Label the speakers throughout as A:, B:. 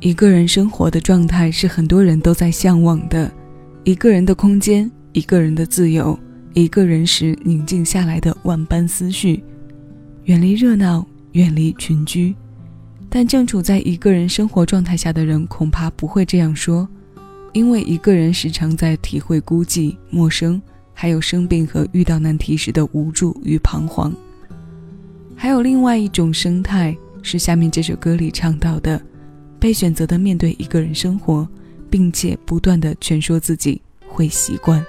A: 一个人生活的状态是很多人都在向往的，一个人的空间，一个人的自由，一个人时宁静下来的万般思绪，远离热闹，远离群居。但正处在一个人生活状态下的人，恐怕不会这样说，因为一个人时常在体会孤寂、陌生，还有生病和遇到难题时的无助与彷徨。还有另外一种生态，是下面这首歌里唱到的：被选择的面对一个人生活，并且不断的劝说自己会习惯。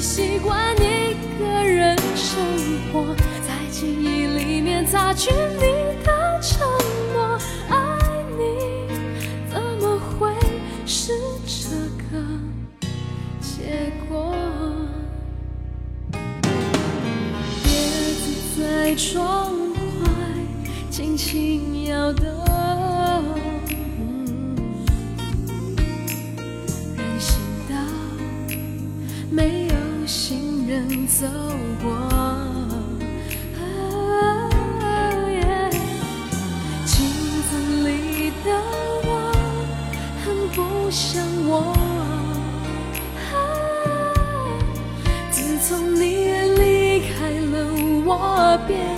B: 习惯一个人生活，在记忆里面擦去你的承诺。爱你怎么会是这个结果？叶子在窗外轻轻摇动。走过，镜子里的我很不像我。自从你离开了我，变。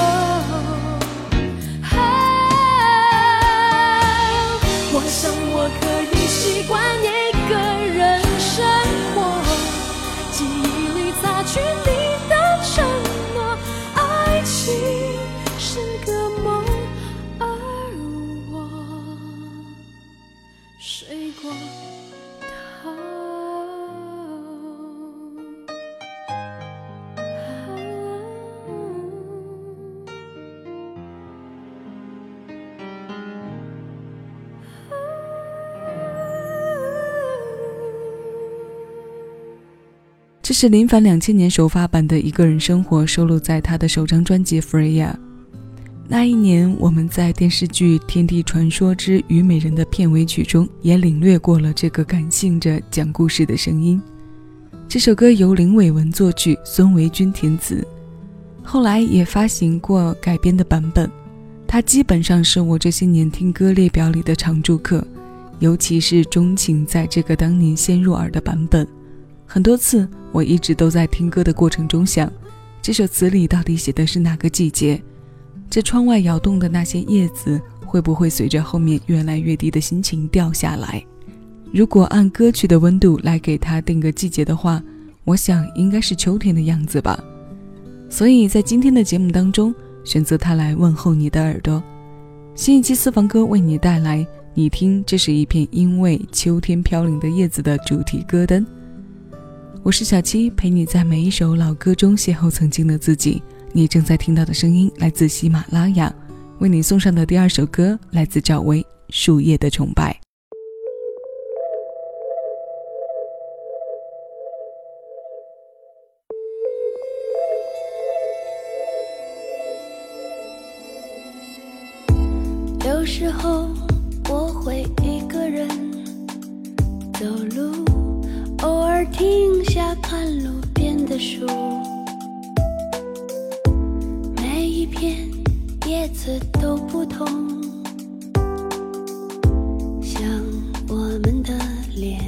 A: 这是林凡两千年首发版的一个人生活，收录在他的首张专辑《Freya》。那一年，我们在电视剧《天地传说之虞美人》的片尾曲中也领略过了这个感性着讲故事的声音。这首歌由林伟文作曲，孙维军填词，后来也发行过改编的版本。它基本上是我这些年听歌列表里的常驻客，尤其是钟情在这个当年先入耳的版本。很多次，我一直都在听歌的过程中想，这首词里到底写的是哪个季节？这窗外摇动的那些叶子，会不会随着后面越来越低的心情掉下来？如果按歌曲的温度来给它定个季节的话，我想应该是秋天的样子吧。所以在今天的节目当中，选择它来问候你的耳朵。新一期私房歌为你带来，你听，这是一片因为秋天飘零的叶子的主题歌单。我是小七，陪你在每一首老歌中邂逅曾经的自己。你正在听到的声音来自喜马拉雅，为你送上的第二首歌来自赵薇《树叶的崇拜》。
C: 有时候偶尔停下看路边的树。每一片叶子都不同，像我们的脸。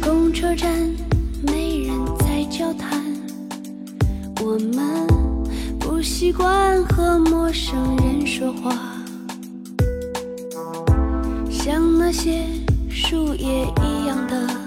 C: 公车站没人在交谈，我们不习惯和陌生人说话，像那些树叶一样的。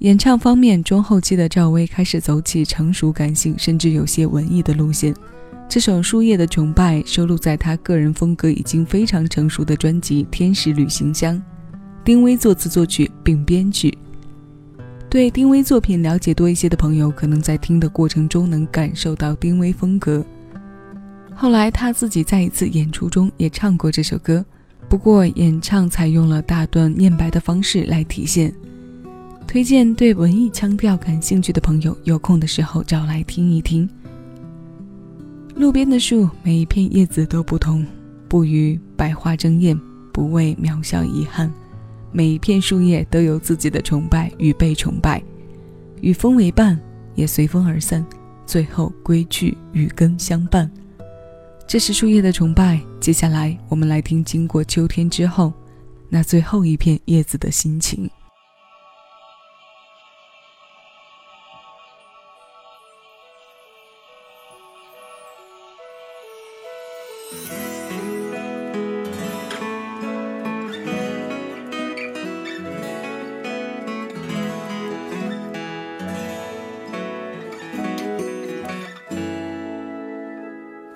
A: 演唱方面，中后期的赵薇开始走起成熟、感性，甚至有些文艺的路线。这首《树叶的崇拜》收录在她个人风格已经非常成熟的专辑《天使旅行箱》，丁薇作词作曲并编曲。对丁薇作品了解多一些的朋友，可能在听的过程中能感受到丁薇风格。后来她自己在一次演出中也唱过这首歌，不过演唱采用了大段念白的方式来体现。推荐对文艺腔调感兴趣的朋友，有空的时候找来听一听。路边的树，每一片叶子都不同，不与百花争艳，不为渺小遗憾。每一片树叶都有自己的崇拜与被崇拜，与风为伴，也随风而散，最后归去与根相伴。这是树叶的崇拜。接下来，我们来听经过秋天之后，那最后一片叶子的心情。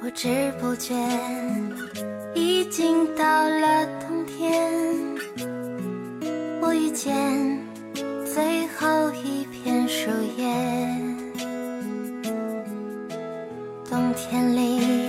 D: 不知不觉，已经到了冬天。我遇见最后一片树叶，冬天里。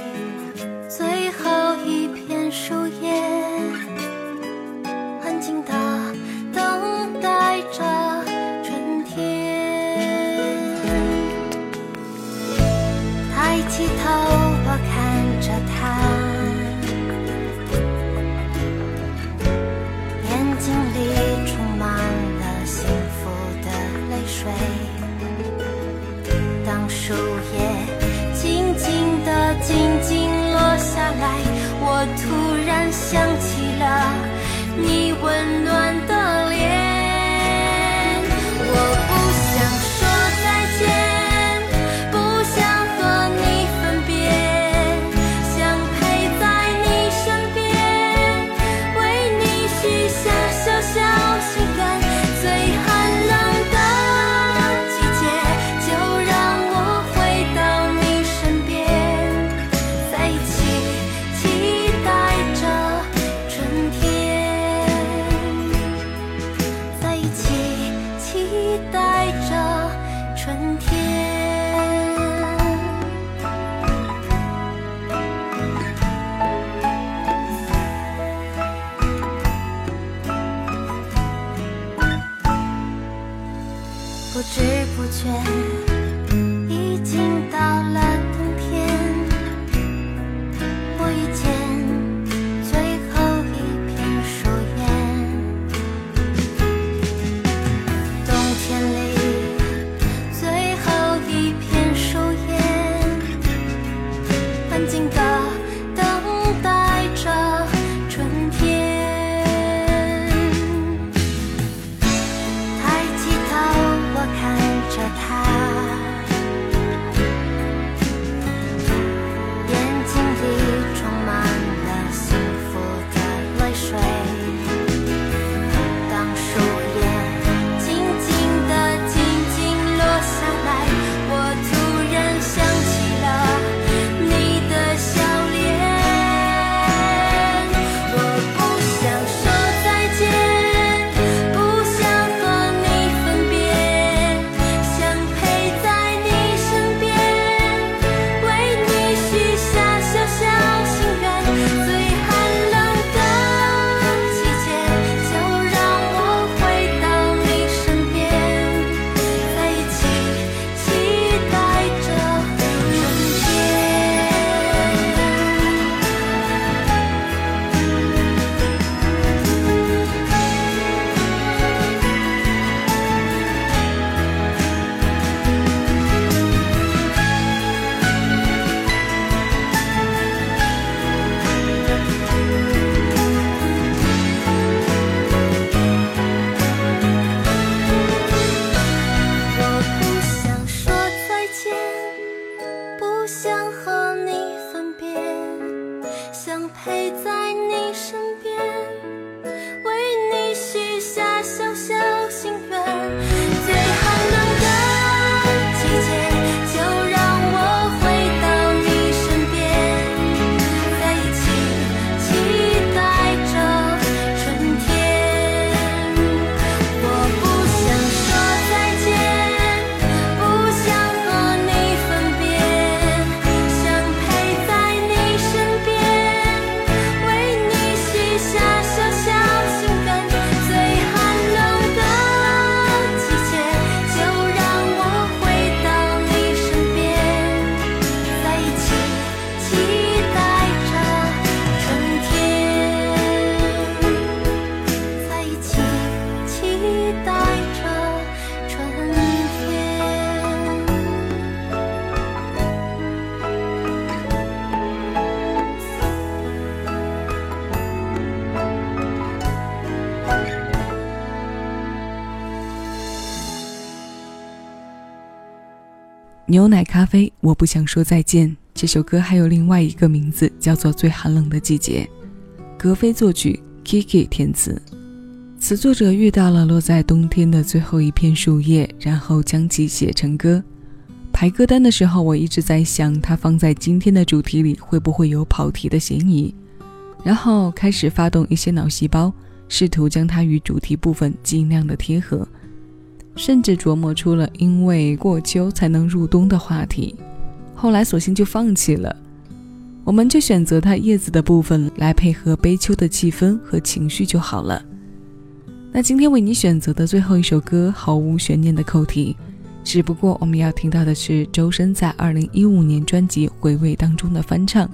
D: 树叶静静的，静静落下来，我突然想起了你温暖的。不知不觉。想陪在你身边。
A: 牛奶咖啡，我不想说再见。这首歌还有另外一个名字，叫做《最寒冷的季节》。格飞作曲，Kiki 填词。词作者遇到了落在冬天的最后一片树叶，然后将其写成歌。排歌单的时候，我一直在想，它放在今天的主题里会不会有跑题的嫌疑？然后开始发动一些脑细胞，试图将它与主题部分尽量的贴合。甚至琢磨出了因为过秋才能入冬的话题，后来索性就放弃了。我们就选择它叶子的部分来配合悲秋的气氛和情绪就好了。那今天为你选择的最后一首歌毫无悬念的扣题，只不过我们要听到的是周深在二零一五年专辑《回味》当中的翻唱。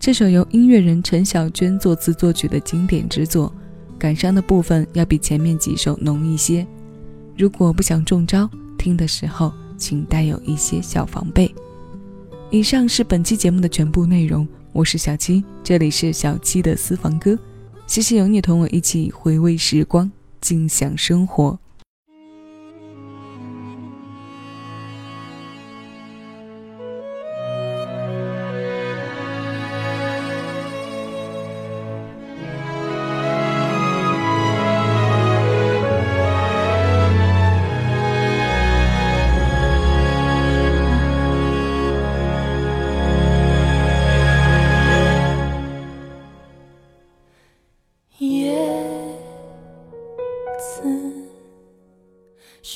A: 这首由音乐人陈小娟作词作曲的经典之作，感伤的部分要比前面几首浓一些。如果不想中招，听的时候请带有一些小防备。以上是本期节目的全部内容，我是小七，这里是小七的私房歌，谢谢有你同我一起回味时光，尽享生活。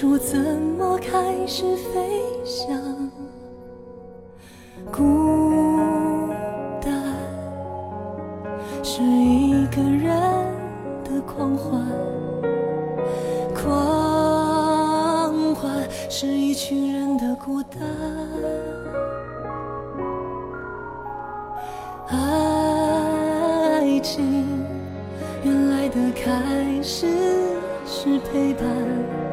B: 初怎么开始飞翔？孤单是一个人的狂欢，狂欢是一群人的孤单。爱情原来的开始是陪伴。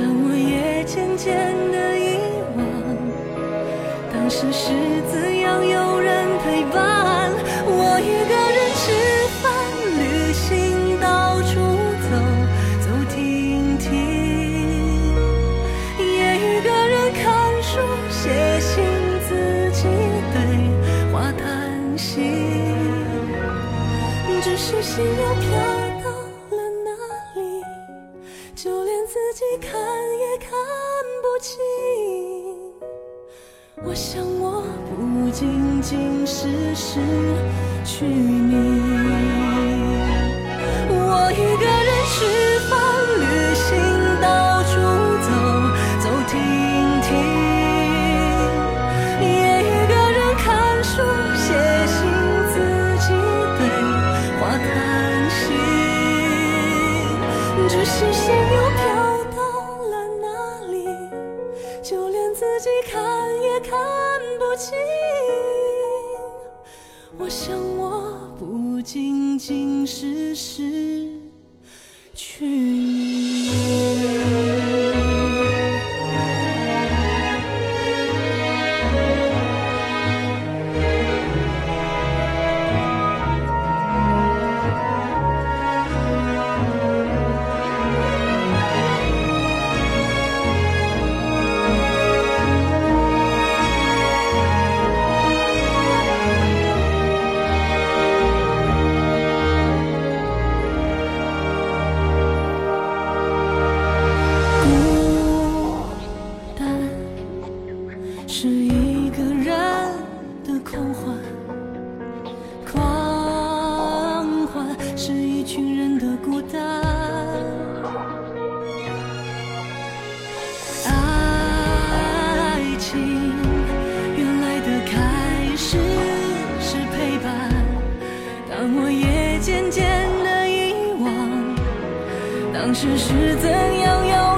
B: 但我也渐渐的遗忘，当时是怎样有人陪伴。我一个人吃饭、旅行、到处走走停停，也一个人看书、写信，自己对话谈心，只是心又飘。想我不仅仅是失去你，我想我不仅仅是失是一个人的狂欢，狂欢是一群人的孤单。爱情原来的开始是陪伴，当我也渐渐的遗忘，当时是怎样拥。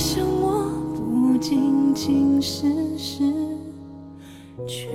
B: 我想我不仅仅是失去